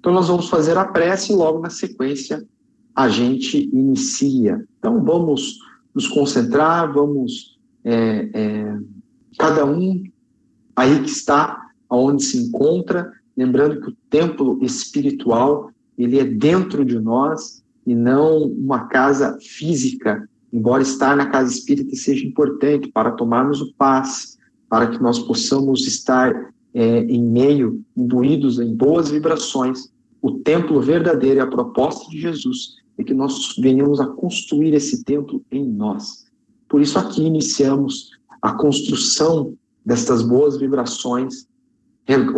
Então, nós vamos fazer a prece e logo na sequência a gente inicia. Então, vamos nos concentrar, vamos, é, é, cada um aí que está, aonde se encontra, lembrando que o templo espiritual, ele é dentro de nós e não uma casa física, embora estar na casa espírita seja importante para tomarmos o passe, para que nós possamos estar é, em meio, imbuídos em boas vibrações, o templo verdadeiro e a proposta de Jesus é que nós venhamos a construir esse templo em nós. Por isso aqui iniciamos a construção destas boas vibrações,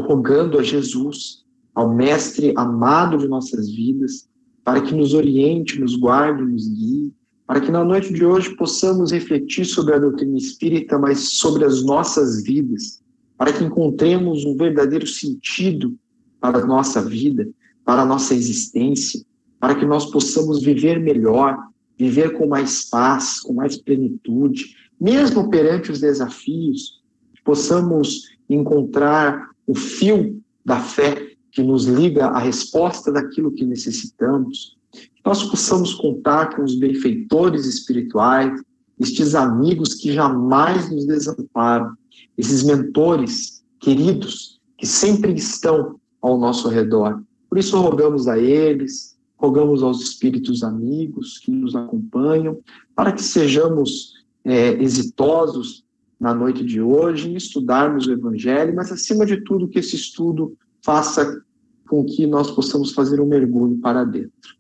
rogando a Jesus, ao Mestre amado de nossas vidas, para que nos oriente, nos guarde, nos guie, para que na noite de hoje possamos refletir sobre a doutrina espírita, mas sobre as nossas vidas, para que encontremos um verdadeiro sentido para a nossa vida, para a nossa existência, para que nós possamos viver melhor, viver com mais paz, com mais plenitude, mesmo perante os desafios, possamos encontrar o fio da fé que nos liga à resposta daquilo que necessitamos, que nós possamos contar com os benfeitores espirituais, estes amigos que jamais nos desamparam, esses mentores queridos que sempre estão ao nosso redor. Por isso, rogamos a eles, rogamos aos espíritos amigos que nos acompanham, para que sejamos é, exitosos na noite de hoje em estudarmos o Evangelho, mas, acima de tudo, que esse estudo faça com que nós possamos fazer um mergulho para dentro.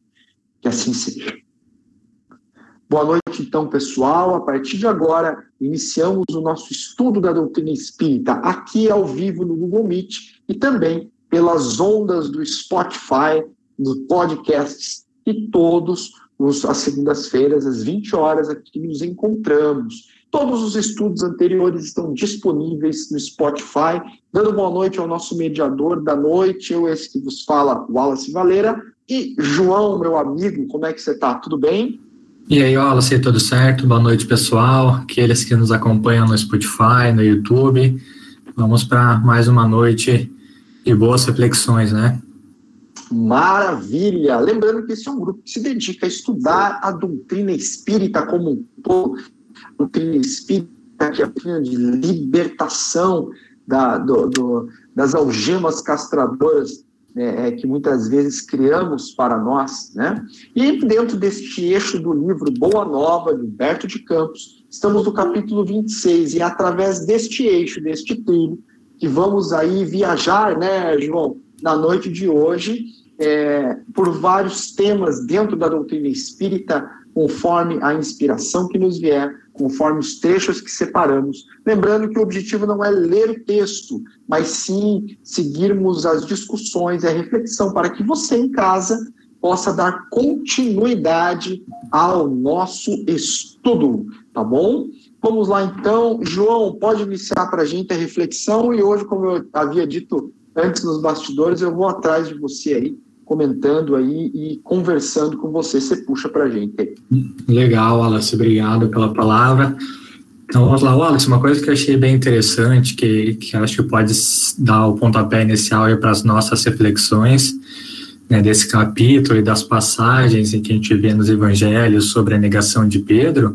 Que assim seja. Boa noite, então, pessoal. A partir de agora, iniciamos o nosso estudo da doutrina espírita aqui ao vivo no Google Meet e também pelas ondas do Spotify, no podcasts e todos os, as segundas-feiras, às 20 horas, aqui nos encontramos. Todos os estudos anteriores estão disponíveis no Spotify. Dando boa noite ao nosso mediador da noite, eu, esse que vos fala, Wallace Valeira. E João, meu amigo, como é que você está? Tudo bem? E aí, Wallace, tudo certo? Boa noite, pessoal. Aqueles que nos acompanham no Spotify, no YouTube. Vamos para mais uma noite de boas reflexões, né? Maravilha! Lembrando que esse é um grupo que se dedica a estudar a doutrina espírita como um todo, a doutrina espírita que é a doutrina de libertação da, do, do, das algemas castradoras é, que muitas vezes criamos para nós, né? E dentro deste eixo do livro Boa Nova, de Humberto de Campos, estamos no capítulo 26, e é através deste eixo, deste trilho, que vamos aí viajar, né, João, na noite de hoje, é, por vários temas dentro da doutrina espírita, conforme a inspiração que nos vier, conforme os trechos que separamos. Lembrando que o objetivo não é ler o texto, mas sim seguirmos as discussões e a reflexão para que você em casa possa dar continuidade ao nosso estudo, tá bom? Vamos lá então, João, pode iniciar para a gente a reflexão e hoje, como eu havia dito antes nos bastidores, eu vou atrás de você aí comentando aí e conversando com você. Você puxa para a gente. Legal, Wallace, obrigado pela palavra. Então, vamos lá, Wallace, uma coisa que eu achei bem interessante, que, que acho que pode dar o pontapé inicial para as nossas reflexões, né, desse capítulo e das passagens em que a gente vê nos evangelhos sobre a negação de Pedro,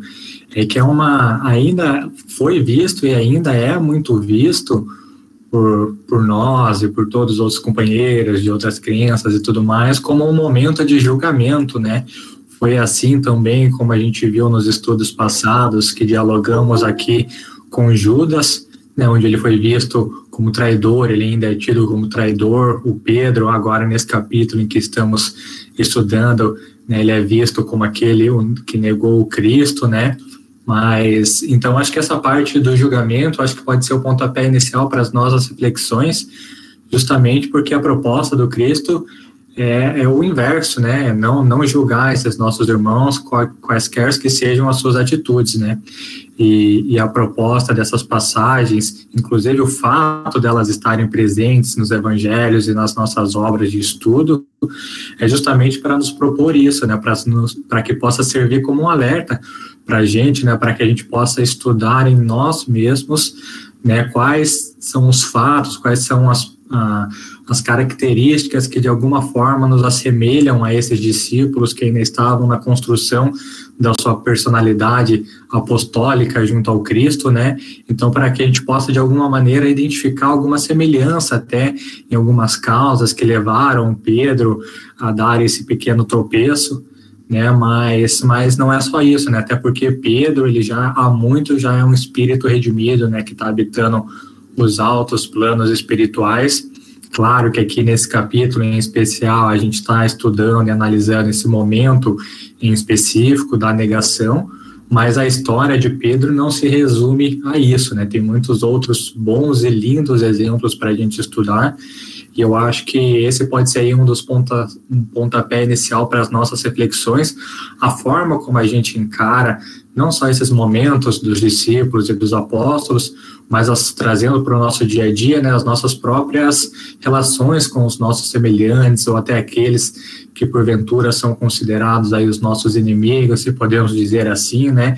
é que é uma, ainda foi visto e ainda é muito visto por, por nós e por todos os outros companheiros de outras crenças e tudo mais, como um momento de julgamento, né? Foi assim também como a gente viu nos estudos passados, que dialogamos aqui com Judas, né, onde ele foi visto como traidor, ele ainda é tido como traidor, o Pedro, agora nesse capítulo em que estamos estudando, né, ele é visto como aquele que negou o Cristo, né, mas, então, acho que essa parte do julgamento, acho que pode ser o pontapé inicial para as nossas reflexões, justamente porque a proposta do Cristo é, é, o inverso, né? Não, não julgar esses nossos irmãos, quaisquer que sejam as suas atitudes, né? E, e, a proposta dessas passagens, inclusive o fato delas estarem presentes nos evangelhos e nas nossas obras de estudo, é justamente para nos propor isso, né? Para que possa servir como um alerta para a gente, né, para que a gente possa estudar em nós mesmos, né, quais são os fatos, quais são as, as características que de alguma forma nos assemelham a esses discípulos que ainda estavam na construção da sua personalidade apostólica junto ao Cristo, né? Então, para que a gente possa de alguma maneira identificar alguma semelhança até em algumas causas que levaram Pedro a dar esse pequeno tropeço, né? Mas, mas não é só isso, né? Até porque Pedro, ele já há muito já é um espírito redimido, né? Que está habitando os altos planos espirituais. Claro que aqui nesse capítulo em especial a gente está estudando e analisando esse momento em específico da negação, mas a história de Pedro não se resume a isso, né? Tem muitos outros bons e lindos exemplos para a gente estudar e eu acho que esse pode ser um dos ponta, um pontapé inicial para as nossas reflexões, a forma como a gente encara não só esses momentos dos discípulos e dos apóstolos, mas as, trazendo para o nosso dia a dia, né, as nossas próprias relações com os nossos semelhantes ou até aqueles que porventura são considerados aí os nossos inimigos, se podemos dizer assim, né,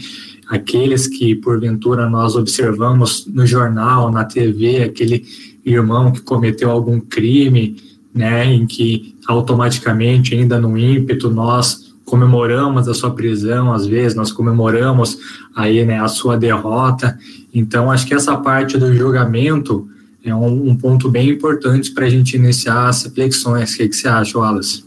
aqueles que porventura nós observamos no jornal, na TV, aquele irmão que cometeu algum crime, né, em que automaticamente, ainda no ímpeto, nós comemoramos a sua prisão, às vezes nós comemoramos aí, né, a sua derrota. Então, acho que essa parte do julgamento é um, um ponto bem importante para a gente iniciar as reflexões. O que, que você acha, Wallace?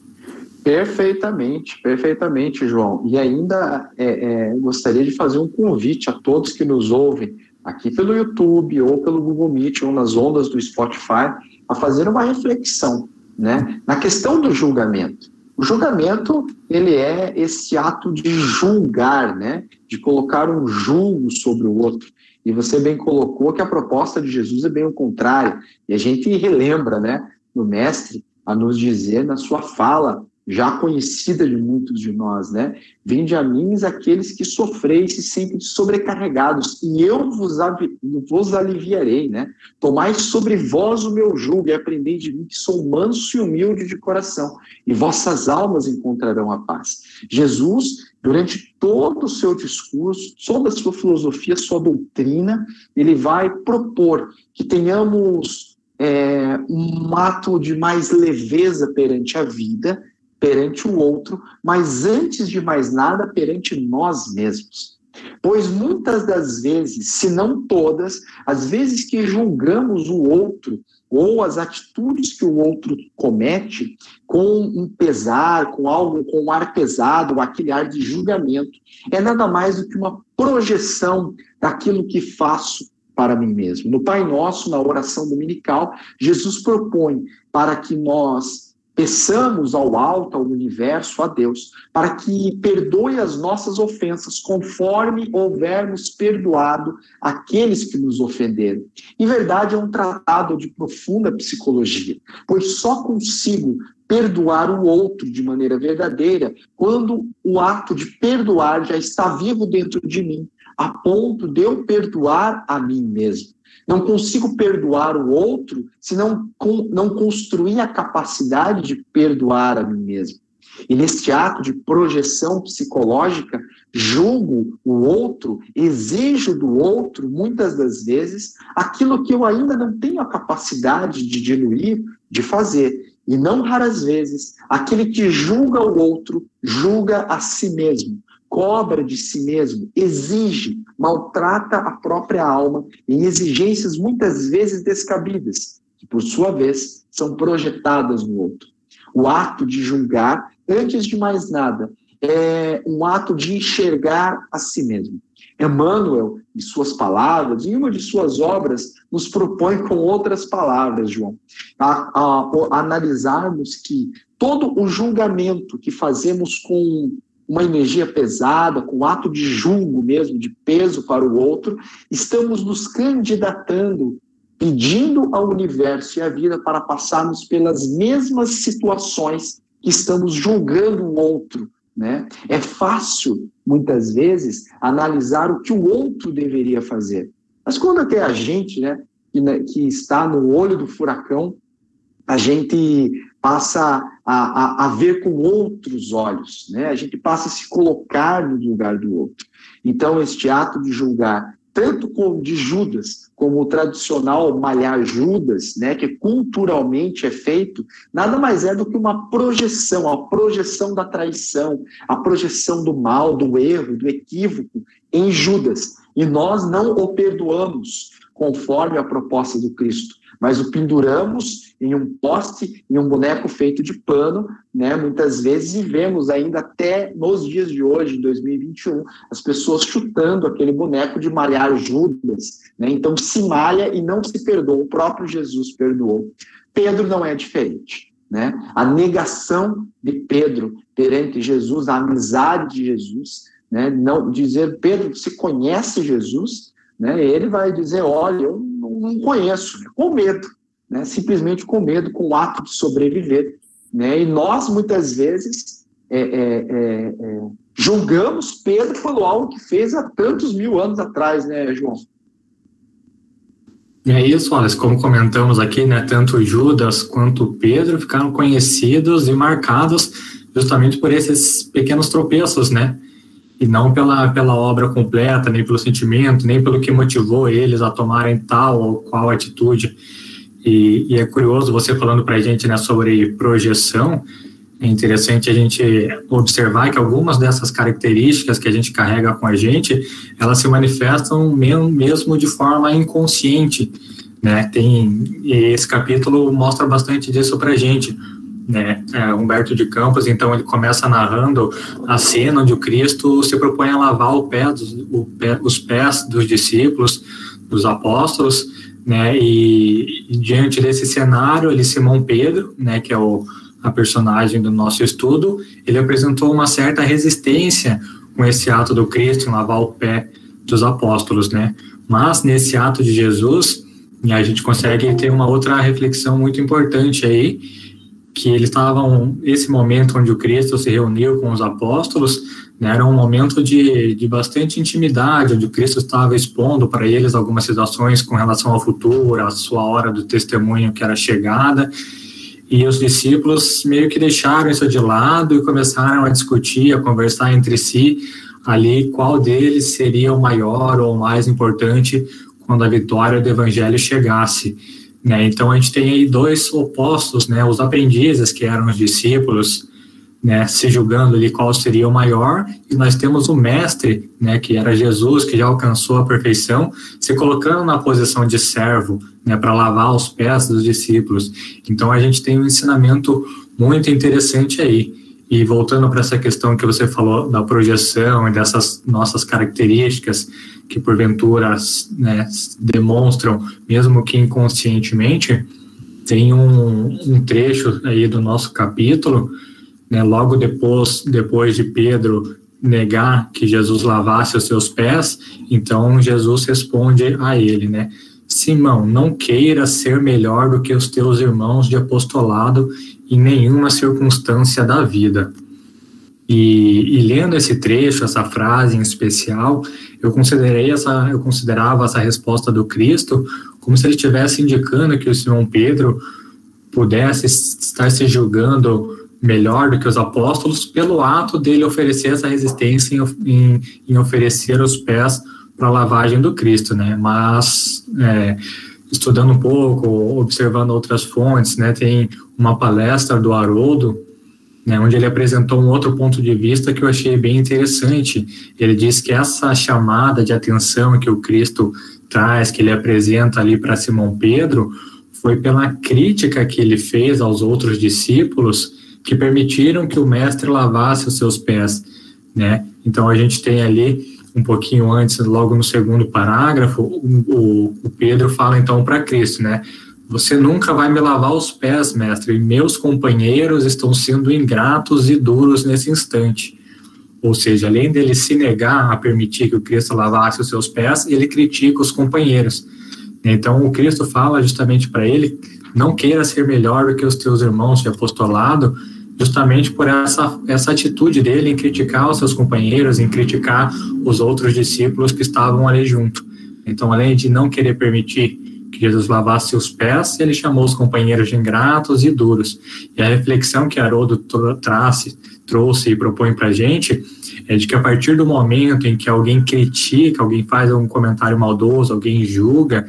Perfeitamente, perfeitamente, João. E ainda é, é, gostaria de fazer um convite a todos que nos ouvem aqui pelo YouTube ou pelo Google Meet ou nas ondas do Spotify a fazer uma reflexão, né, na questão do julgamento. O julgamento ele é esse ato de julgar, né, de colocar um julgo sobre o outro. E você bem colocou que a proposta de Jesus é bem o contrário. E a gente relembra, né, no mestre a nos dizer na sua fala já conhecida de muitos de nós, né? Vinde a mim aqueles que sofreis e sempre sobrecarregados, e eu vos, vos aliviarei, né? Tomai sobre vós o meu jugo e aprendei de mim que sou manso e humilde de coração, e vossas almas encontrarão a paz. Jesus, durante todo o seu discurso, toda a sua filosofia, sua doutrina, ele vai propor que tenhamos é, um ato de mais leveza perante a vida, perante o outro, mas antes de mais nada, perante nós mesmos. Pois muitas das vezes, se não todas, as vezes que julgamos o outro ou as atitudes que o outro comete com um pesar, com algo, com um ar pesado, aquele ar de julgamento, é nada mais do que uma projeção daquilo que faço para mim mesmo. No Pai Nosso, na oração dominical, Jesus propõe para que nós Peçamos ao alto, ao universo, a Deus, para que perdoe as nossas ofensas, conforme houvermos perdoado aqueles que nos ofenderam. Em verdade, é um tratado de profunda psicologia, pois só consigo perdoar o outro de maneira verdadeira quando o ato de perdoar já está vivo dentro de mim, a ponto de eu perdoar a mim mesmo. Não consigo perdoar o outro se não, não construir a capacidade de perdoar a mim mesmo. E neste ato de projeção psicológica, julgo o outro, exijo do outro, muitas das vezes, aquilo que eu ainda não tenho a capacidade de diluir, de fazer. E não raras vezes, aquele que julga o outro, julga a si mesmo, cobra de si mesmo, exige, maltrata a própria alma em exigências muitas vezes descabidas, que por sua vez são projetadas no outro. O ato de julgar, antes de mais nada, é um ato de enxergar a si mesmo. Emmanuel, em suas palavras, em uma de suas obras, nos propõe com outras palavras, João, a, a, a analisarmos que todo o julgamento que fazemos com uma energia pesada, com ato de julgo mesmo, de peso para o outro, estamos nos candidatando, pedindo ao universo e à vida para passarmos pelas mesmas situações que estamos julgando o outro. Né? É fácil, muitas vezes, analisar o que o outro deveria fazer. Mas quando até a gente, né, que, né, que está no olho do furacão, a gente passa a, a, a, ver com outros olhos, né? A gente passa a se colocar no lugar do outro. Então, este ato de julgar tanto com de Judas como o tradicional malhar Judas, né, que culturalmente é feito, nada mais é do que uma projeção, a projeção da traição, a projeção do mal, do erro, do equívoco em Judas. E nós não o perdoamos conforme a proposta do Cristo mas o penduramos em um poste, em um boneco feito de pano, né? Muitas vezes e vemos ainda até nos dias de hoje, 2021, as pessoas chutando aquele boneco de malhar Judas, né? Então se malha e não se perdoa, o próprio Jesus perdoou. Pedro não é diferente, né? A negação de Pedro perante Jesus, a amizade de Jesus, né? Não dizer Pedro, se conhece Jesus, né? Ele vai dizer, olha, eu não conheço, né? com medo, né? simplesmente com medo, com o ato de sobreviver. Né? E nós, muitas vezes, é, é, é, é, julgamos Pedro pelo algo que fez há tantos mil anos atrás, né, João? E é isso, olha, como comentamos aqui, né, tanto Judas quanto Pedro ficaram conhecidos e marcados justamente por esses pequenos tropeços, né? E não pela, pela obra completa, nem pelo sentimento, nem pelo que motivou eles a tomarem tal ou qual atitude. E, e é curioso você falando para a gente né, sobre projeção, é interessante a gente observar que algumas dessas características que a gente carrega com a gente, elas se manifestam mesmo de forma inconsciente, né? Tem esse capítulo mostra bastante disso para a gente né, é, Humberto de Campos, então ele começa narrando a cena onde o Cristo se propõe a lavar o pé dos, o pé, os pés dos discípulos, dos apóstolos, né, e, e, diante desse cenário, ele, Simão Pedro, né, que é o, a personagem do nosso estudo, ele apresentou uma certa resistência com esse ato do Cristo em lavar o pé dos apóstolos, né, mas nesse ato de Jesus, a gente consegue ter uma outra reflexão muito importante aí, que eles estavam, esse momento onde o Cristo se reuniu com os apóstolos, né, era um momento de, de bastante intimidade, onde o Cristo estava expondo para eles algumas situações com relação ao futuro, a sua hora do testemunho que era chegada, e os discípulos meio que deixaram isso de lado e começaram a discutir, a conversar entre si ali qual deles seria o maior ou o mais importante quando a vitória do evangelho chegasse. Né? Então a gente tem aí dois opostos, né? Os aprendizes que eram os discípulos, né? Se julgando ali qual seria o maior, e nós temos o mestre, né? Que era Jesus, que já alcançou a perfeição, se colocando na posição de servo, né? Para lavar os pés dos discípulos. Então a gente tem um ensinamento muito interessante aí. E voltando para essa questão que você falou da projeção e dessas nossas características que porventura né, demonstram, mesmo que inconscientemente, tem um, um, trecho aí do nosso capítulo, né, logo depois, depois de Pedro negar que Jesus lavasse os seus pés, então Jesus responde a ele, né, Simão, não queira ser melhor do que os teus irmãos de apostolado em nenhuma circunstância da vida. E, e, lendo esse trecho, essa frase em especial, eu considerei essa, eu considerava essa resposta do Cristo como se ele estivesse indicando que o Simão Pedro pudesse estar se julgando melhor do que os apóstolos pelo ato dele oferecer essa resistência em, em, em oferecer os pés para a lavagem do Cristo, né? Mas é, estudando um pouco, observando outras fontes, né? Tem uma palestra do Haroldo né, onde ele apresentou um outro ponto de vista que eu achei bem interessante. Ele diz que essa chamada de atenção que o Cristo traz, que ele apresenta ali para Simão Pedro, foi pela crítica que ele fez aos outros discípulos que permitiram que o mestre lavasse os seus pés, né? Então a gente tem ali um pouquinho antes, logo no segundo parágrafo, o, o Pedro fala então para Cristo, né? Você nunca vai me lavar os pés, mestre, e meus companheiros estão sendo ingratos e duros nesse instante. Ou seja, além dele se negar a permitir que o Cristo lavasse os seus pés, ele critica os companheiros. Então, o Cristo fala justamente para ele: não queira ser melhor do que os teus irmãos de apostolado, justamente por essa, essa atitude dele em criticar os seus companheiros, em criticar os outros discípulos que estavam ali junto. Então, além de não querer permitir que Jesus lavasse os pés, ele chamou os companheiros de ingratos e duros. E a reflexão que Haroldo trouxe, trouxe e propõe para a gente é de que a partir do momento em que alguém critica, alguém faz um comentário maldoso, alguém julga,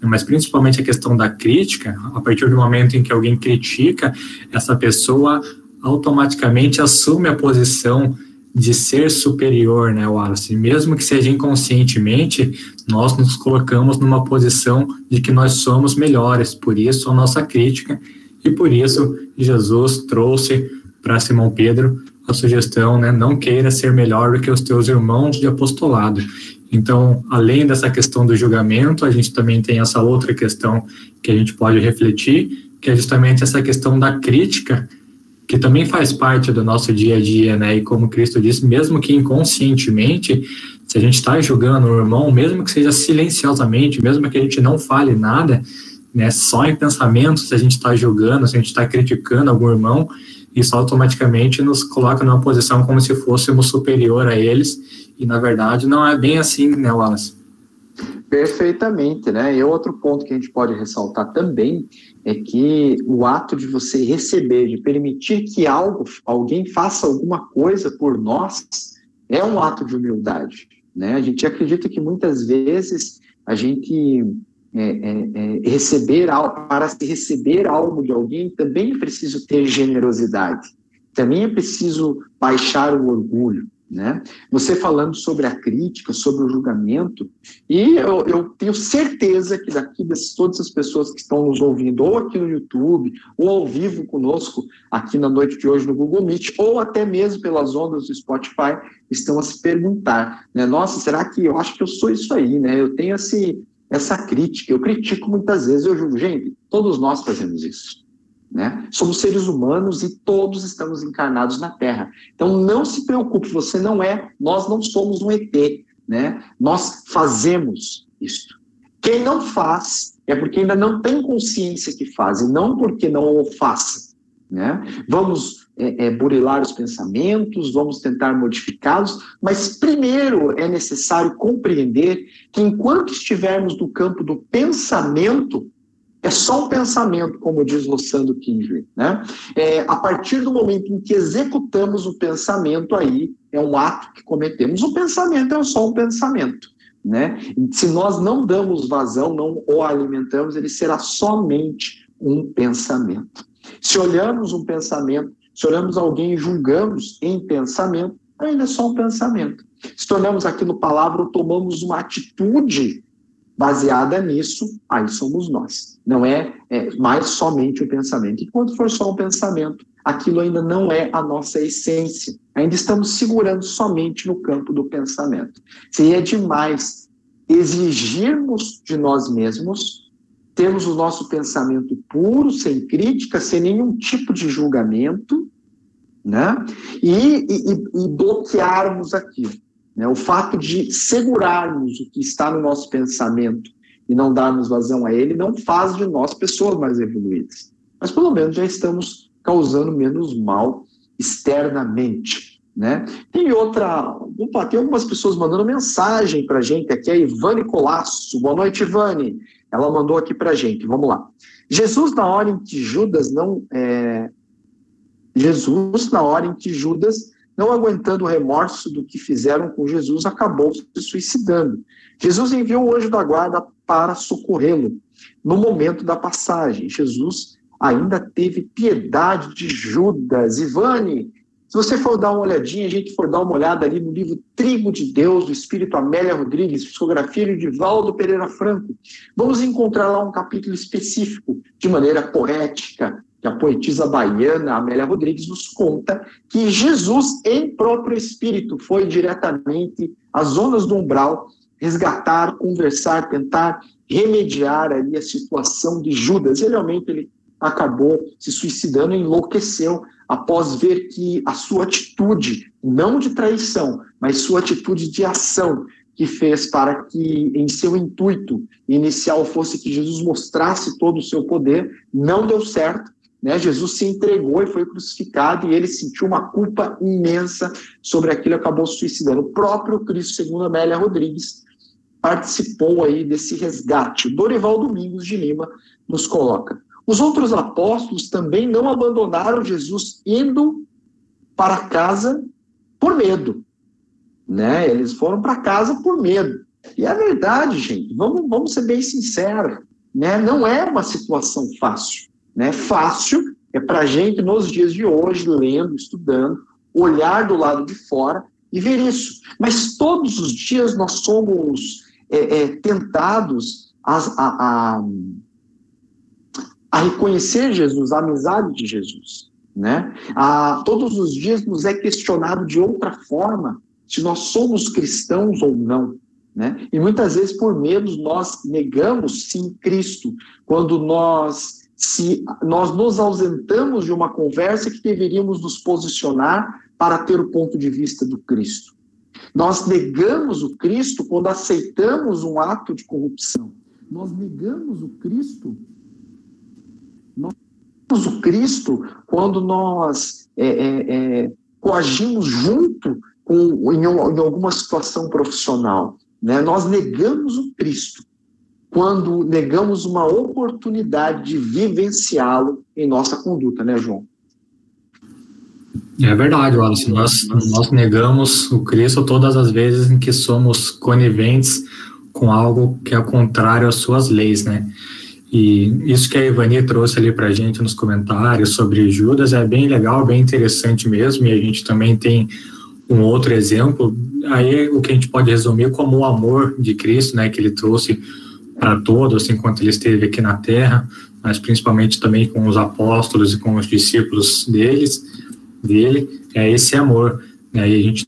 mas principalmente a questão da crítica, a partir do momento em que alguém critica, essa pessoa automaticamente assume a posição de ser superior, né, Wallace? Mesmo que seja inconscientemente, nós nos colocamos numa posição de que nós somos melhores, por isso a nossa crítica, e por isso Jesus trouxe para Simão Pedro a sugestão, né, não queira ser melhor do que os teus irmãos de apostolado. Então, além dessa questão do julgamento, a gente também tem essa outra questão que a gente pode refletir, que é justamente essa questão da crítica que também faz parte do nosso dia a dia, né? E como Cristo disse, mesmo que inconscientemente, se a gente está julgando o irmão, mesmo que seja silenciosamente, mesmo que a gente não fale nada, né? Só em pensamentos, se a gente está julgando, se a gente está criticando algum irmão, isso automaticamente nos coloca numa posição como se fôssemos superior a eles, e na verdade não é bem assim, né, Wallace? Perfeitamente, né? E outro ponto que a gente pode ressaltar também é que o ato de você receber, de permitir que algo, alguém faça alguma coisa por nós, é um ato de humildade, né? A gente acredita que muitas vezes a gente é, é, é, receber algo, para se receber algo de alguém, também é preciso ter generosidade, também é preciso baixar o orgulho, né? Você falando sobre a crítica, sobre o julgamento, e eu, eu tenho certeza que daqui das todas as pessoas que estão nos ouvindo, ou aqui no YouTube, ou ao vivo conosco, aqui na noite de hoje no Google Meet, ou até mesmo pelas ondas do Spotify, estão a se perguntar, né? Nossa, será que eu acho que eu sou isso aí, né? Eu tenho esse, essa crítica, eu critico muitas vezes, eu julgo, gente, todos nós fazemos isso. Né? Somos seres humanos e todos estamos encarnados na Terra. Então não se preocupe, você não é, nós não somos um ET, né? Nós fazemos isto. Quem não faz é porque ainda não tem consciência que faz, e não porque não o faça. Né? Vamos é, é, burilar os pensamentos, vamos tentar modificá-los, mas primeiro é necessário compreender que enquanto estivermos no campo do pensamento, é só um pensamento, como diz Rossando Kingsley. Né? É, a partir do momento em que executamos o pensamento, aí é um ato que cometemos. O pensamento é só um pensamento. Né? Se nós não damos vazão, não o alimentamos, ele será somente um pensamento. Se olhamos um pensamento, se olhamos alguém e julgamos em pensamento, ainda é só um pensamento. Se tornamos aquilo palavra tomamos uma atitude baseada nisso, aí somos nós. Não é, é mais somente o pensamento. E quando for só um pensamento, aquilo ainda não é a nossa essência. Ainda estamos segurando somente no campo do pensamento. Seria demais exigirmos de nós mesmos termos o nosso pensamento puro, sem crítica, sem nenhum tipo de julgamento, né? E, e, e bloquearmos aquilo. Né? O fato de segurarmos o que está no nosso pensamento e não darmos vazão a ele não faz de nós pessoas mais evoluídas. Mas pelo menos já estamos causando menos mal externamente. Né? Tem outra. Opa, tem algumas pessoas mandando mensagem para a gente aqui, a Ivane Colasso. Boa noite, Ivane. Ela mandou aqui para a gente. Vamos lá. Jesus, na hora em que Judas não. É... Jesus, na hora em que Judas não aguentando o remorso do que fizeram com Jesus, acabou se suicidando. Jesus enviou o anjo da guarda para socorrê-lo no momento da passagem. Jesus ainda teve piedade de Judas. Ivane, se você for dar uma olhadinha, a gente for dar uma olhada ali no livro Trigo de Deus, do Espírito Amélia Rodrigues, psicografia de Valdo Pereira Franco, vamos encontrar lá um capítulo específico, de maneira poética, que a poetisa baiana Amélia Rodrigues nos conta que Jesus, em próprio espírito, foi diretamente às zonas do umbral resgatar, conversar, tentar remediar ali a situação de Judas. E realmente ele acabou se suicidando enlouqueceu após ver que a sua atitude, não de traição, mas sua atitude de ação, que fez para que, em seu intuito inicial, fosse que Jesus mostrasse todo o seu poder, não deu certo né? Jesus se entregou e foi crucificado e ele sentiu uma culpa imensa sobre aquilo e acabou se suicidando. O próprio Cristo, segundo Amélia Rodrigues, participou aí desse resgate. Dorival Domingos de Lima nos coloca. Os outros apóstolos também não abandonaram Jesus indo para casa por medo, né? Eles foram para casa por medo. E é verdade, gente. Vamos, vamos ser bem sinceros, né? Não é uma situação fácil, né? Fácil é para a gente nos dias de hoje lendo, estudando, olhar do lado de fora e ver isso. Mas todos os dias nós somos é, é, tentados a, a, a, a, reconhecer Jesus, a amizade de Jesus. Né? A, todos os dias nos é questionado de outra forma se nós somos cristãos ou não. Né? E muitas vezes, por medo, nós negamos sim Cristo, quando nós se nós nos ausentamos de uma conversa que deveríamos nos posicionar para ter o ponto de vista do Cristo. Nós negamos o Cristo quando aceitamos um ato de corrupção. Nós negamos o Cristo. Nós negamos o Cristo quando nós é, é, é, coagimos junto com, em, em alguma situação profissional. Né? Nós negamos o Cristo quando negamos uma oportunidade de vivenciá-lo em nossa conduta, né, João? É verdade, Wallace. Nós, nós negamos o Cristo todas as vezes em que somos coniventes com algo que é contrário às suas leis, né? E isso que a Ivani trouxe ali para a gente nos comentários sobre Judas é bem legal, bem interessante mesmo, e a gente também tem um outro exemplo, aí o que a gente pode resumir como o amor de Cristo, né, que ele trouxe para todos enquanto ele esteve aqui na Terra, mas principalmente também com os apóstolos e com os discípulos deles, dele, é esse amor. Né? E a gente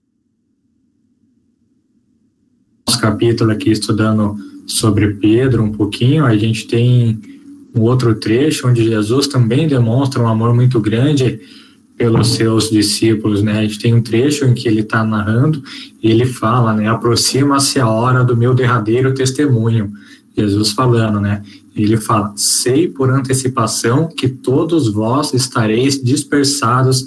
nosso capítulo aqui estudando sobre Pedro um pouquinho, a gente tem um outro trecho onde Jesus também demonstra um amor muito grande pelos seus discípulos, né? A gente tem um trecho em que ele está narrando e ele fala, né? Aproxima-se a hora do meu derradeiro testemunho. Jesus falando, né? Ele fala: Sei por antecipação que todos vós estareis dispersados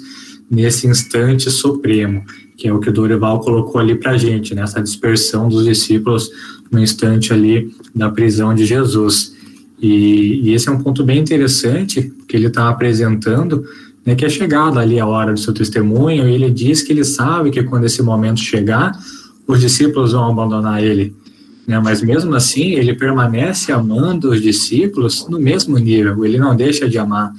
nesse instante supremo, que é o que o Dorival colocou ali para a gente, né? dispersão dos discípulos no instante ali da prisão de Jesus. E, e esse é um ponto bem interessante que ele está apresentando, né, que é chegada ali a hora do seu testemunho, e ele diz que ele sabe que quando esse momento chegar, os discípulos vão abandonar ele. Né, mas mesmo assim, ele permanece amando os discípulos no mesmo nível, ele não deixa de amar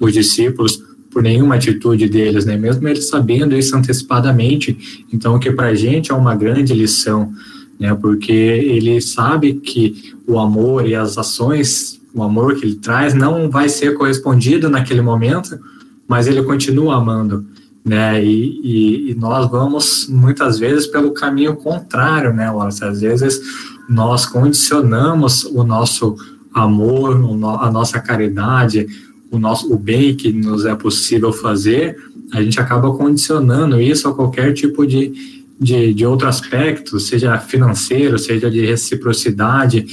os discípulos por nenhuma atitude deles, né? Mesmo eles sabendo isso antecipadamente. Então, o que para a gente é uma grande lição, né? Porque ele sabe que o amor e as ações, o amor que ele traz, não vai ser correspondido naquele momento, mas ele continua amando, né? E, e, e nós vamos muitas vezes pelo caminho contrário, né? Às vezes nós condicionamos o nosso amor, a nossa caridade, o nosso o bem que nos é possível fazer, a gente acaba condicionando isso a qualquer tipo de, de, de outro aspecto, seja financeiro, seja de reciprocidade,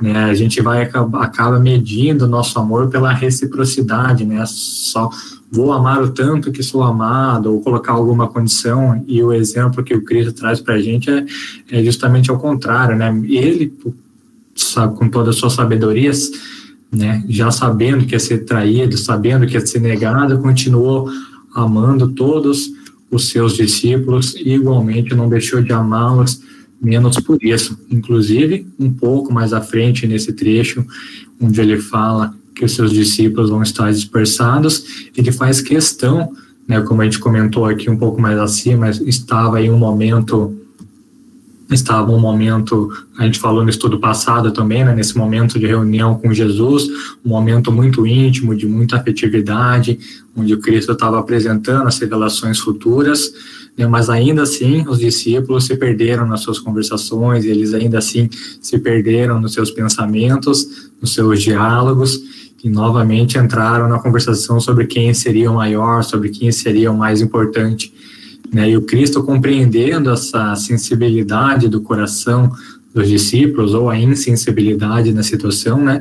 né? A gente vai acaba, acaba medindo nosso amor pela reciprocidade, né? Só vou amar o tanto que sou amado, ou colocar alguma condição, e o exemplo que o Cristo traz para a gente é, é justamente ao contrário, né? Ele, sabe, com toda a sua sabedoria, né, já sabendo que ia ser traído, sabendo que ia ser negado, continuou amando todos os seus discípulos e igualmente não deixou de amá-los menos por isso. Inclusive, um pouco mais à frente nesse trecho, onde ele fala que os seus discípulos vão estar dispersados, ele faz questão, né, como a gente comentou aqui um pouco mais acima, estava em um momento estava um momento, a gente falou no estudo passado também, né, nesse momento de reunião com Jesus, um momento muito íntimo, de muita afetividade, onde o Cristo estava apresentando as revelações futuras, né, mas ainda assim os discípulos se perderam nas suas conversações, eles ainda assim se perderam nos seus pensamentos, nos seus diálogos, e novamente entraram na conversação sobre quem seria o maior, sobre quem seria o mais importante. Né? E o Cristo compreendendo essa sensibilidade do coração dos discípulos ou a insensibilidade na situação, né?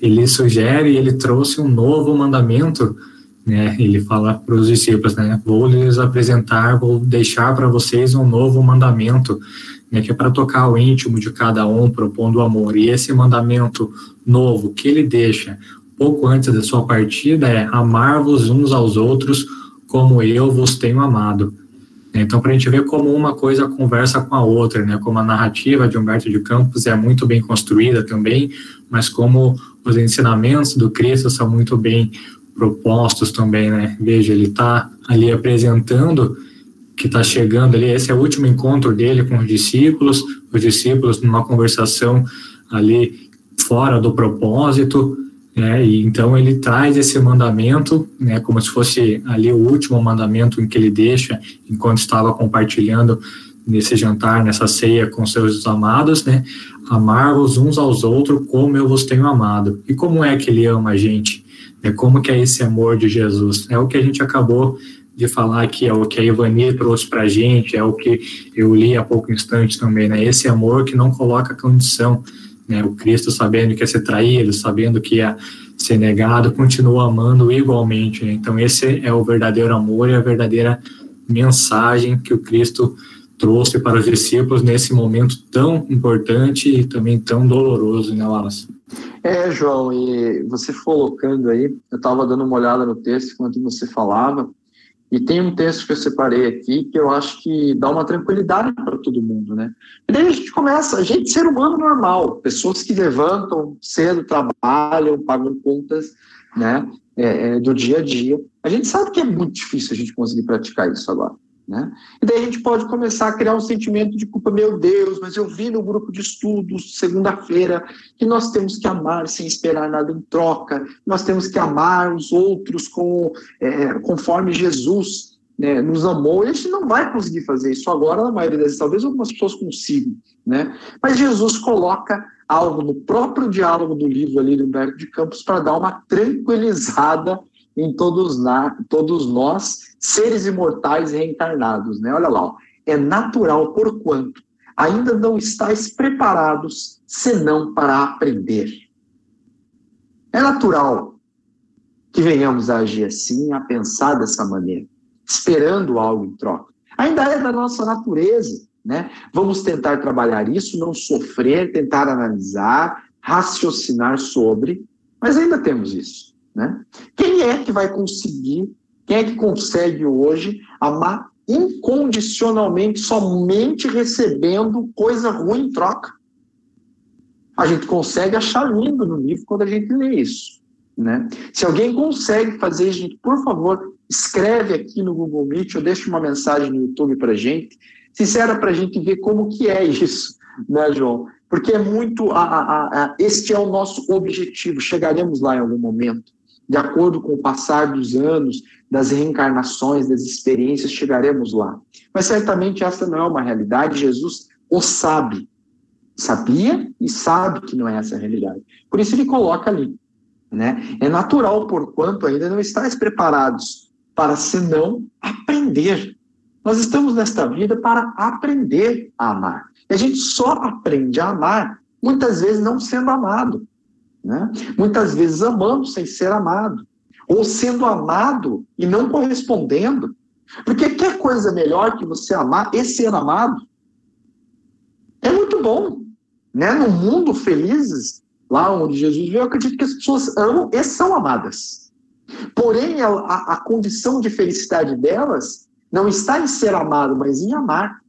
Ele sugere, ele trouxe um novo mandamento, né? Ele fala para os discípulos, né? Vou lhes apresentar, vou deixar para vocês um novo mandamento, né? Que é para tocar o íntimo de cada um, propondo o amor. E esse mandamento novo que ele deixa pouco antes da sua partida é amar-vos uns aos outros como eu vos tenho amado. Então, para a gente ver como uma coisa conversa com a outra, né? Como a narrativa de Humberto de Campos é muito bem construída também, mas como os ensinamentos do Cristo são muito bem propostos também, né? Veja, ele está ali apresentando que está chegando ali, esse é o último encontro dele com os discípulos, os discípulos numa conversação ali fora do propósito, né? E então ele traz esse mandamento, né, como se fosse ali o último mandamento em que ele deixa enquanto estava compartilhando nesse jantar, nessa ceia com seus amados, né? Amar-vos uns aos outros como eu vos tenho amado. E como é que ele ama a gente? É como que é esse amor de Jesus? É o que a gente acabou de falar aqui, é o que a Ivani trouxe para a gente, é o que eu li há pouco instante também, né? Esse amor que não coloca condição, né? O Cristo sabendo que ia ser traído, sabendo que ia ser negado, continua amando igualmente. Né? Então esse é o verdadeiro amor e a verdadeira mensagem que o Cristo trouxe para os discípulos nesse momento tão importante e também tão doloroso, né, Wallace? É, João, e você colocando aí, eu estava dando uma olhada no texto enquanto você falava, e tem um texto que eu separei aqui que eu acho que dá uma tranquilidade para todo mundo, né? E daí a gente começa, a gente, ser humano normal, pessoas que levantam cedo, trabalham, pagam contas, né, é, é, do dia a dia. A gente sabe que é muito difícil a gente conseguir praticar isso agora. Né? E daí a gente pode começar a criar um sentimento de culpa, meu Deus, mas eu vi no grupo de estudos, segunda-feira, que nós temos que amar sem esperar nada em troca, nós temos que amar os outros com, é, conforme Jesus né, nos amou, e a gente não vai conseguir fazer isso agora, na maioria das vezes, talvez algumas pessoas consigam, né? mas Jesus coloca algo no próprio diálogo do livro ali do Humberto de Campos para dar uma tranquilizada em todos, na, todos nós, seres imortais reencarnados. Né? Olha lá, ó. é natural, porquanto ainda não estáis preparados senão para aprender. É natural que venhamos a agir assim, a pensar dessa maneira, esperando algo em troca. Ainda é da nossa natureza, né? Vamos tentar trabalhar isso, não sofrer, tentar analisar, raciocinar sobre, mas ainda temos isso. Né? Quem é que vai conseguir, quem é que consegue hoje amar incondicionalmente, somente recebendo coisa ruim em troca? A gente consegue achar lindo no livro quando a gente lê isso. Né? Se alguém consegue fazer, gente, por favor, escreve aqui no Google Meet ou deixa uma mensagem no YouTube para gente, sincera para a gente ver como que é isso, né, João? Porque é muito, a, a, a, este é o nosso objetivo, chegaremos lá em algum momento de acordo com o passar dos anos, das reencarnações, das experiências, chegaremos lá. Mas certamente essa não é uma realidade, Jesus o sabe. Sabia e sabe que não é essa a realidade. Por isso ele coloca ali. Né? É natural, porquanto ainda não estáis preparados para senão aprender. Nós estamos nesta vida para aprender a amar. E a gente só aprende a amar, muitas vezes não sendo amado. Né? Muitas vezes amando sem ser amado, ou sendo amado e não correspondendo. Porque quer coisa melhor que você amar e ser amado? É muito bom. Né? No mundo felizes, lá onde Jesus veio, eu acredito que as pessoas amam e são amadas. Porém, a, a, condição de felicidade delas não está em ser amado, mas em amar.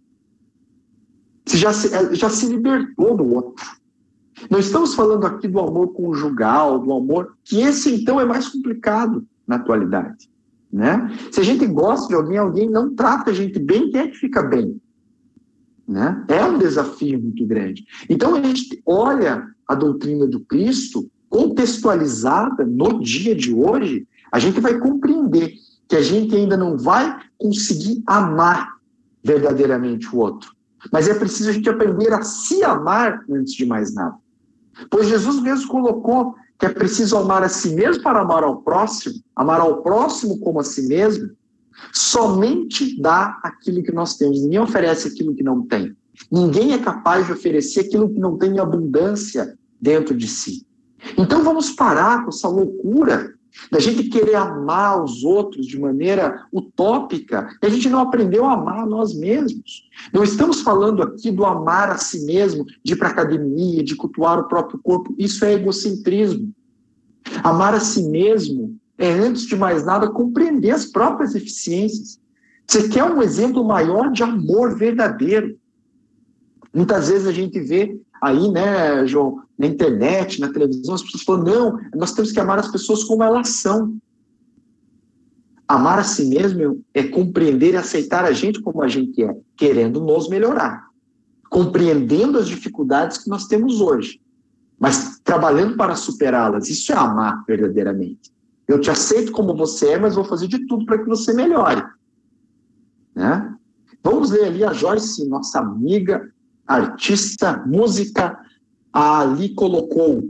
Você já se, já se libertou do outro. Não estamos falando aqui do amor conjugal, do amor, que esse então é mais complicado na atualidade. Né? Se a gente gosta de alguém, alguém não trata a gente bem, quem é que fica bem? Né? É um desafio muito grande. Então a gente olha a doutrina do Cristo contextualizada no dia de hoje, a gente vai compreender que a gente ainda não vai conseguir amar verdadeiramente o outro. Mas é preciso a gente aprender a se amar antes de mais nada. Pois Jesus mesmo colocou que é preciso amar a si mesmo para amar ao próximo, amar ao próximo como a si mesmo, somente dá aquilo que nós temos. Ninguém oferece aquilo que não tem. Ninguém é capaz de oferecer aquilo que não tem abundância dentro de si. Então vamos parar com essa loucura da gente querer amar os outros de maneira utópica, a gente não aprendeu a amar nós mesmos. Não estamos falando aqui do amar a si mesmo, de ir para a academia, de cultuar o próprio corpo. Isso é egocentrismo. Amar a si mesmo é, antes de mais nada, compreender as próprias eficiências. Você quer um exemplo maior de amor verdadeiro. Muitas vezes a gente vê aí, né, João, na internet, na televisão, as pessoas falam, não, nós temos que amar as pessoas como elas são. Amar a si mesmo é compreender e aceitar a gente como a gente é, querendo nos melhorar, compreendendo as dificuldades que nós temos hoje, mas trabalhando para superá-las. Isso é amar verdadeiramente. Eu te aceito como você é, mas vou fazer de tudo para que você melhore. Né? Vamos ler ali a Joyce, nossa amiga, artista, música, ali colocou.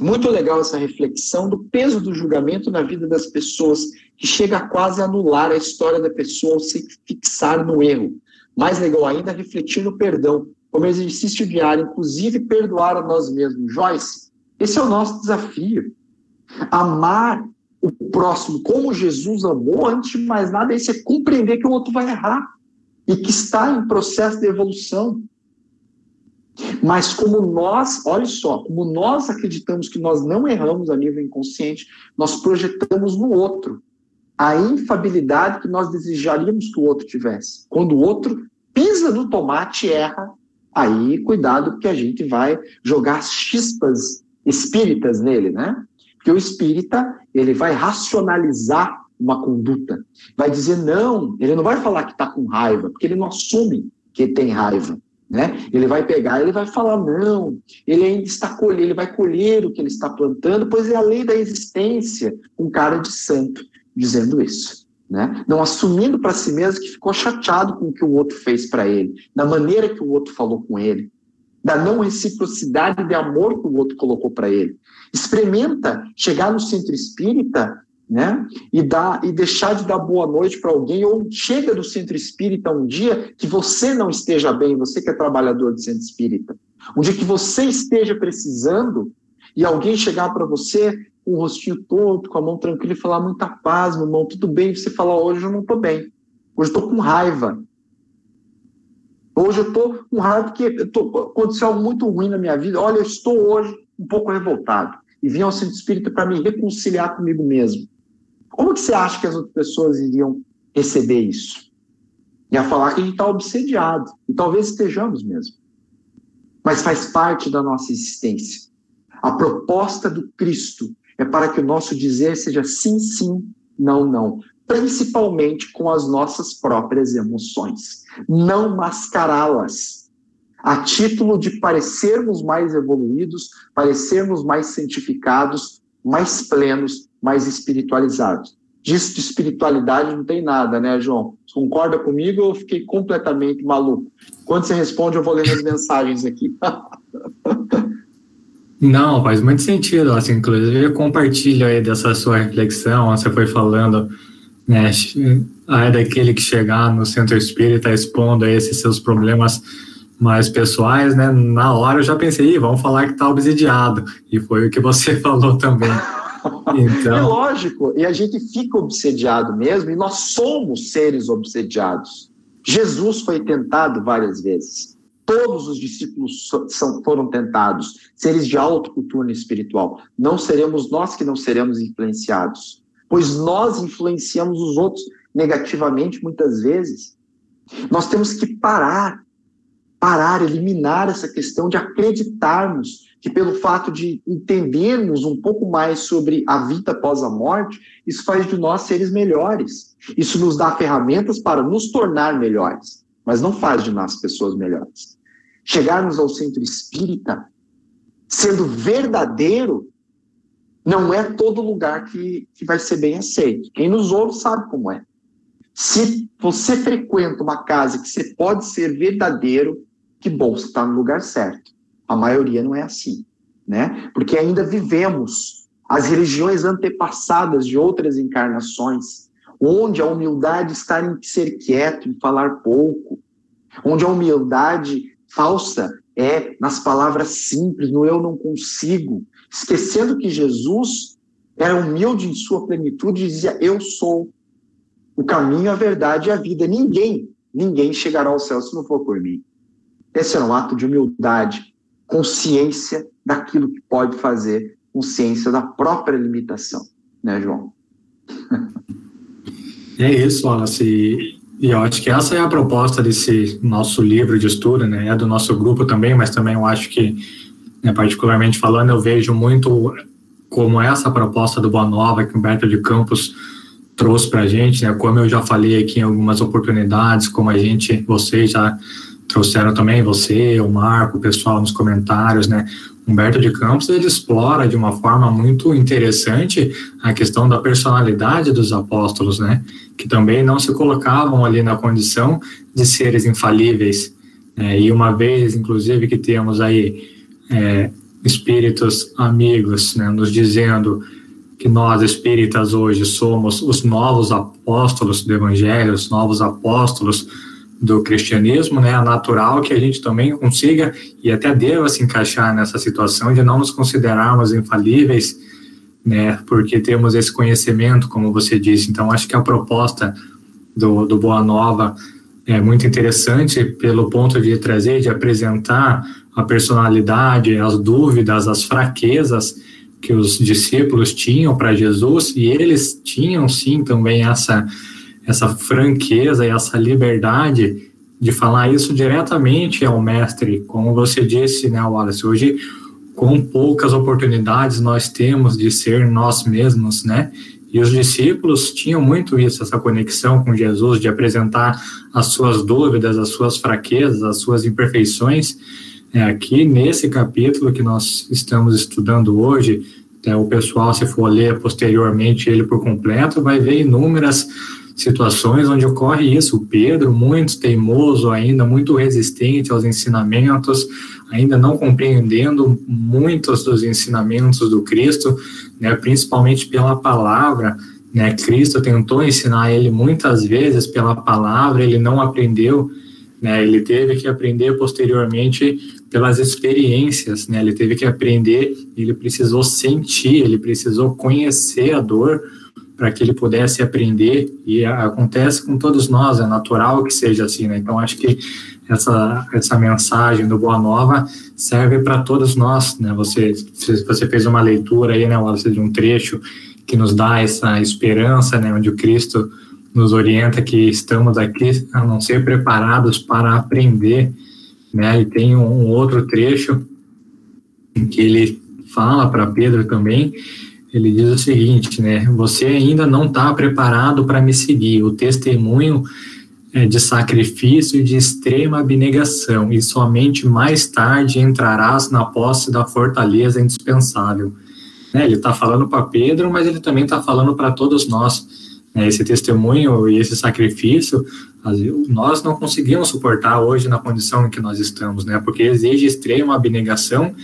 Muito legal essa reflexão do peso do julgamento na vida das pessoas, que chega a quase anular a história da pessoa ao se fixar no erro. Mais legal ainda, refletir no perdão, como exercício diário, inclusive perdoar a nós mesmos. Joyce, esse é o nosso desafio. Amar o próximo como Jesus amou, antes de mais nada, esse é compreender que o outro vai errar e que está em processo de evolução. Mas como nós, olha só, como nós acreditamos que nós não erramos a nível inconsciente, nós projetamos no outro a infabilidade que nós desejaríamos que o outro tivesse. Quando o outro pisa no tomate e erra, aí cuidado porque a gente vai jogar chispas espíritas nele, né? Porque o espírita, ele vai racionalizar uma conduta, vai dizer não, ele não vai falar que está com raiva, porque ele não assume que tem raiva. Né? Ele vai pegar, ele vai falar, não, ele ainda está colhendo, ele vai colher o que ele está plantando, pois é a lei da existência, um cara de santo dizendo isso. Né? Não assumindo para si mesmo que ficou chateado com o que o outro fez para ele, da maneira que o outro falou com ele, da não reciprocidade de amor que o outro colocou para ele. Experimenta chegar no centro espírita né? E dar e deixar de dar boa noite para alguém ou chega do centro espírita um dia que você não esteja bem, você que é trabalhador do centro espírita, um dia que você esteja precisando e alguém chegar para você com o rostinho torto, com a mão tranquila e falar muita paz, meu irmão, tudo bem, você falar hoje eu não estou bem, hoje estou com raiva. Hoje eu estou com raiva porque tô, aconteceu algo muito ruim na minha vida. Olha, eu estou hoje um pouco revoltado e vim ao centro espírita para me reconciliar comigo mesmo. Como que você acha que as outras pessoas iriam receber isso? Ia falar que a gente está obsediado. E talvez estejamos mesmo. Mas faz parte da nossa existência. A proposta do Cristo é para que o nosso dizer seja sim, sim, não, não. Principalmente com as nossas próprias emoções. Não mascará-las. A título de parecermos mais evoluídos, parecermos mais santificados, mais plenos, mais espiritualizados. Disso de espiritualidade não tem nada, né, João? Você concorda comigo ou eu fiquei completamente maluco? Quando você responde, eu vou ler as mensagens aqui. Não, faz muito sentido. Assim, inclusive, eu compartilho aí dessa sua reflexão. Você foi falando, né? É daquele que chegar no centro espírita expondo esses seus problemas mais pessoais, né? Na hora eu já pensei, vamos falar que tá obsidiado. E foi o que você falou também. Então... É lógico, e a gente fica obsediado mesmo, e nós somos seres obsediados. Jesus foi tentado várias vezes. Todos os discípulos são, foram tentados, seres de alto cultura espiritual. Não seremos nós que não seremos influenciados, pois nós influenciamos os outros negativamente muitas vezes. Nós temos que parar parar, eliminar essa questão de acreditarmos que, pelo fato de entendermos um pouco mais sobre a vida após a morte, isso faz de nós seres melhores. Isso nos dá ferramentas para nos tornar melhores, mas não faz de nós pessoas melhores. Chegarmos ao centro espírita, sendo verdadeiro, não é todo lugar que, que vai ser bem aceito. Quem nos ouve sabe como é. Se você frequenta uma casa que você pode ser verdadeiro, que bom, você está no lugar certo. A maioria não é assim, né? Porque ainda vivemos as religiões antepassadas de outras encarnações, onde a humildade está em ser quieto, em falar pouco, onde a humildade falsa é nas palavras simples, no eu não consigo, esquecendo que Jesus era humilde em sua plenitude e dizia: Eu sou o caminho, a verdade e a vida. Ninguém, ninguém chegará ao céu se não for por mim. Esse era um ato de humildade, consciência daquilo que pode fazer, consciência da própria limitação, né, João? É isso, Wallace. E eu acho que essa é a proposta desse nosso livro de estudo, né? É do nosso grupo também, mas também eu acho que, né, particularmente falando, eu vejo muito como essa proposta do Boa Nova que Humberto de Campos trouxe para a gente, né? Como eu já falei aqui em algumas oportunidades, como a gente, vocês já trouxeram também, você, o Marco, o pessoal nos comentários, né? Humberto de Campos ele explora de uma forma muito interessante a questão da personalidade dos apóstolos, né? Que também não se colocavam ali na condição de seres infalíveis. É, e uma vez, inclusive, que temos aí é, espíritos amigos, né, nos dizendo que nós espíritas hoje somos os novos apóstolos do Evangelho, os novos apóstolos do cristianismo, né, é natural que a gente também consiga e até deva se encaixar nessa situação de não nos considerarmos infalíveis, né, porque temos esse conhecimento, como você disse. Então, acho que a proposta do, do Boa Nova é muito interessante pelo ponto de trazer, de apresentar a personalidade, as dúvidas, as fraquezas que os discípulos tinham para Jesus e eles tinham sim também essa essa franqueza e essa liberdade de falar isso diretamente ao mestre, como você disse, né, Wallace, hoje com poucas oportunidades nós temos de ser nós mesmos, né? E os discípulos tinham muito isso, essa conexão com Jesus, de apresentar as suas dúvidas, as suas fraquezas, as suas imperfeições. É, aqui nesse capítulo que nós estamos estudando hoje, é, o pessoal, se for ler posteriormente ele por completo, vai ver inúmeras situações onde ocorre isso. O Pedro, muito teimoso ainda, muito resistente aos ensinamentos, ainda não compreendendo muitos dos ensinamentos do Cristo, né, principalmente pela palavra. Né, Cristo tentou ensinar ele muitas vezes pela palavra, ele não aprendeu. Né, ele teve que aprender posteriormente pelas experiências, né, ele teve que aprender, ele precisou sentir, ele precisou conhecer a dor para que ele pudesse aprender, e acontece com todos nós, é natural que seja assim, né? Então, acho que essa, essa mensagem do Boa Nova serve para todos nós, né? Você, você fez uma leitura aí, né, Wallace, de um trecho que nos dá essa esperança, né, onde o Cristo nos orienta que estamos aqui a não ser preparados para aprender, né? E tem um, um outro trecho em que ele fala para Pedro também ele diz o seguinte, né? Você ainda não está preparado para me seguir. O testemunho é de sacrifício e de extrema abnegação, e somente mais tarde entrarás na posse da fortaleza indispensável. Né? Ele está falando para Pedro, mas ele também está falando para todos nós. Né? Esse testemunho e esse sacrifício, nós não conseguimos suportar hoje na condição em que nós estamos, né? Porque exige extrema abnegação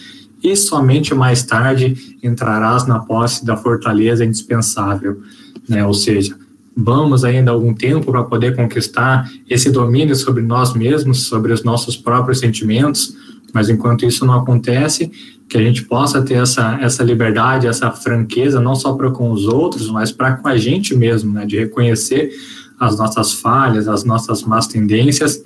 e somente mais tarde entrarás na posse da fortaleza indispensável, né? Ou seja, vamos ainda algum tempo para poder conquistar esse domínio sobre nós mesmos, sobre os nossos próprios sentimentos, mas enquanto isso não acontece, que a gente possa ter essa, essa liberdade, essa franqueza, não só para com os outros, mas para com a gente mesmo, né? De reconhecer as nossas falhas, as nossas más tendências,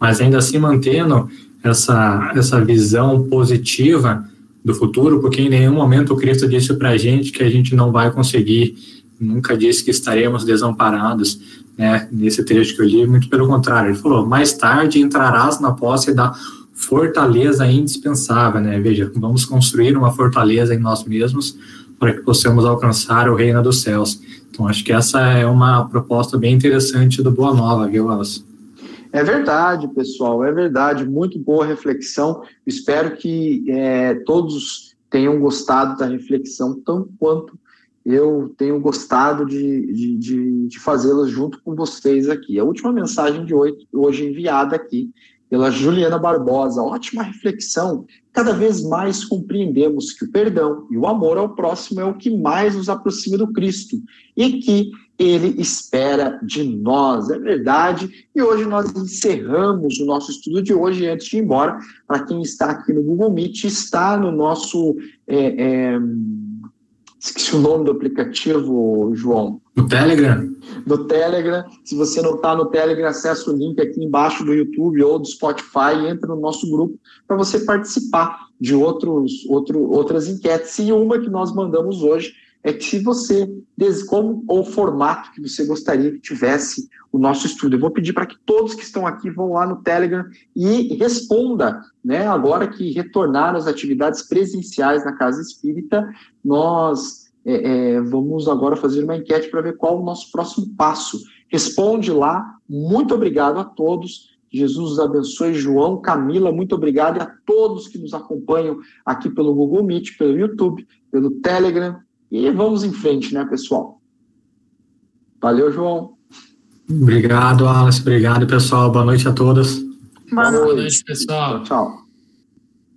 mas ainda assim mantendo essa, essa visão positiva do futuro, porque em nenhum momento Cristo disse para a gente que a gente não vai conseguir, nunca disse que estaremos desamparados, né? Nesse trecho que eu li, muito pelo contrário, ele falou: mais tarde entrarás na posse da fortaleza indispensável, né? Veja, vamos construir uma fortaleza em nós mesmos para que possamos alcançar o reino dos céus. Então, acho que essa é uma proposta bem interessante do Boa Nova, viu, Alves? É verdade, pessoal, é verdade. Muito boa reflexão. Espero que é, todos tenham gostado da reflexão, tão quanto eu tenho gostado de, de, de, de fazê-las junto com vocês aqui. A última mensagem de hoje, hoje enviada aqui pela Juliana Barbosa. Ótima reflexão. Cada vez mais compreendemos que o perdão e o amor ao próximo é o que mais nos aproxima do Cristo e que ele espera de nós. É verdade. E hoje nós encerramos o nosso estudo de hoje. Antes de ir embora, para quem está aqui no Google Meet, está no nosso. É, é, esqueci o nome do aplicativo, João. No Telegram? No Telegram. Se você não está no Telegram, acessa o link aqui embaixo do YouTube ou do Spotify e entra no nosso grupo para você participar de outros, outro, outras enquetes. E uma que nós mandamos hoje é que se você, como o formato que você gostaria que tivesse o nosso estudo. Eu vou pedir para que todos que estão aqui vão lá no Telegram e responda, né? Agora que retornaram as atividades presenciais na Casa Espírita, nós é, é, vamos agora fazer uma enquete para ver qual o nosso próximo passo. Responde lá. Muito obrigado a todos. Jesus os abençoe. João, Camila, muito obrigado. E a todos que nos acompanham aqui pelo Google Meet, pelo YouTube, pelo Telegram. E vamos em frente, né, pessoal? Valeu, João. Obrigado, Alice. Obrigado, pessoal. Boa noite a todos. Boa noite, pessoal. Tchau.